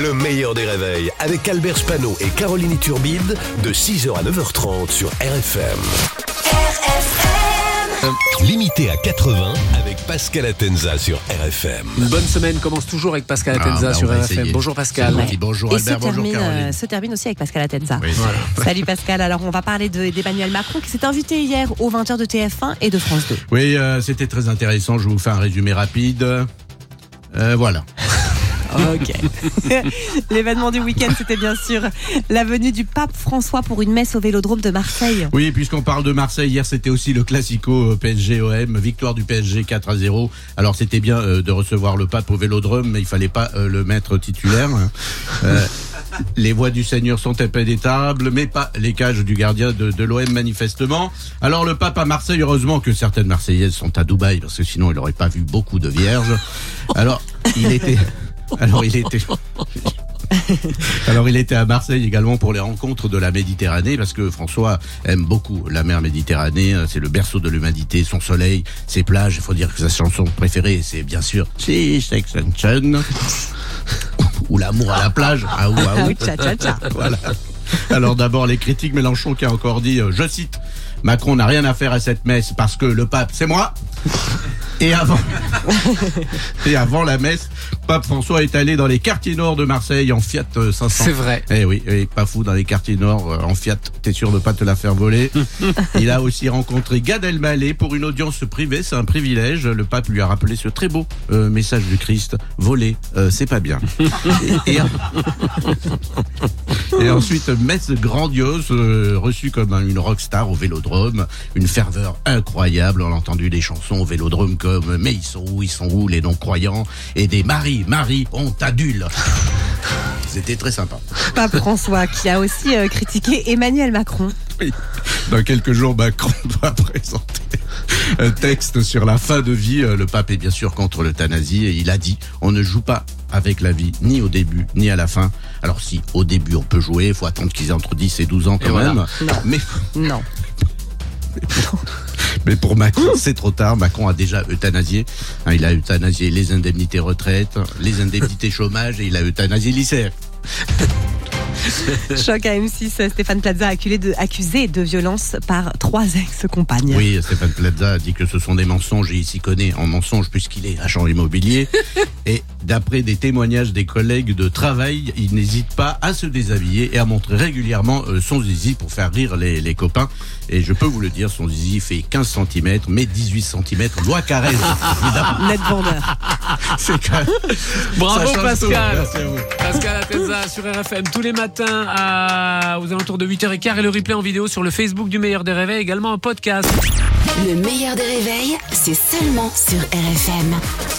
Le meilleur des réveils avec Albert Spano et Caroline Turbide de 6h à 9h30 sur RFM. RFM. Limité à 80 avec Pascal Atenza sur RFM. Une bonne semaine commence toujours avec Pascal ah, Atenza bah, sur RFM. Bonjour Pascal. Bonjour Albert, Et se termine, euh, se termine aussi avec Pascal Atenza. Salut Pascal. Alors on va parler d'Emmanuel Macron qui s'est invité hier aux 20h de TF1 et de France 2. Oui, euh, c'était très intéressant. Je vous fais un résumé rapide. Euh, voilà. Ok. L'événement du week-end, c'était bien sûr la venue du pape François pour une messe au Vélodrome de Marseille. Oui, puisqu'on parle de Marseille, hier c'était aussi le classico euh, PSG-OM, victoire du PSG 4 à 0. Alors c'était bien euh, de recevoir le pape au Vélodrome, mais il fallait pas euh, le mettre titulaire. les voix du Seigneur sont impénétrables, mais pas les cages du gardien de, de l'OM manifestement. Alors le pape à Marseille, heureusement que certaines Marseillaises sont à Dubaï, parce que sinon il n'aurait pas vu beaucoup de vierges. Alors il était... Alors il était. Alors il était à Marseille également pour les rencontres de la Méditerranée parce que François aime beaucoup la mer Méditerranée, c'est le berceau de l'humanité, son soleil, ses plages, il faut dire que sa chanson préférée c'est bien sûr Sex Extension ou l'amour à la plage. Ah, voilà. Alors d'abord les critiques Mélenchon qui a encore dit, euh, je cite, Macron n'a rien à faire à cette messe parce que le pape c'est moi. Et avant, et avant la messe, Pape François est allé dans les quartiers nord de Marseille en Fiat 500. Euh, C'est vrai. Eh oui, pas fou dans les quartiers nord euh, en Fiat. T'es sûr de pas te la faire voler. Il a aussi rencontré Gad Elmaleh pour une audience privée. C'est un privilège. Le pape lui a rappelé ce très beau euh, message du Christ. Voler, c'est pas bien. et, et, ensuite, messe grandiose, reçue comme une rockstar au Vélodrome. Une ferveur incroyable. On a entendu des chansons au Vélodrome comme Mais ils sont où, ils sont où les non-croyants et des maris Marie, on t'adule. C'était très sympa. Pape François qui a aussi euh, critiqué Emmanuel Macron. Oui. Dans quelques jours, Macron doit présenter un texte sur la fin de vie. Euh, le pape est bien sûr contre l'euthanasie et il a dit on ne joue pas avec la vie, ni au début, ni à la fin. Alors si au début on peut jouer, il faut attendre qu'ils aient entre 10 et 12 ans quand même. Non. Mais non. Mais pour Macron, c'est trop tard. Macron a déjà euthanasié. Hein, il a euthanasié les indemnités retraite, les indemnités chômage et il a euthanasié l'ICF. Choc à M6, Stéphane Plaza accusé de, accusé de violence par trois ex-compagnes. Oui, Stéphane Plaza a dit que ce sont des mensonges et il s'y connaît en mensonges puisqu'il est agent immobilier. et d'après des témoignages des collègues de travail, il n'hésite pas à se déshabiller et à montrer régulièrement euh, son zizi pour faire rire les, les copains. Et je peux vous le dire, son zizi fait 15 cm, mais 18 cm, loi Carrez. Net vendeur. Bravo Pascal. Pascal Atenza sur RFM tous les matins à, aux alentours de 8h15 et le replay en vidéo sur le Facebook du Meilleur des Réveils, également en podcast. Le meilleur des réveils, c'est seulement sur RFM.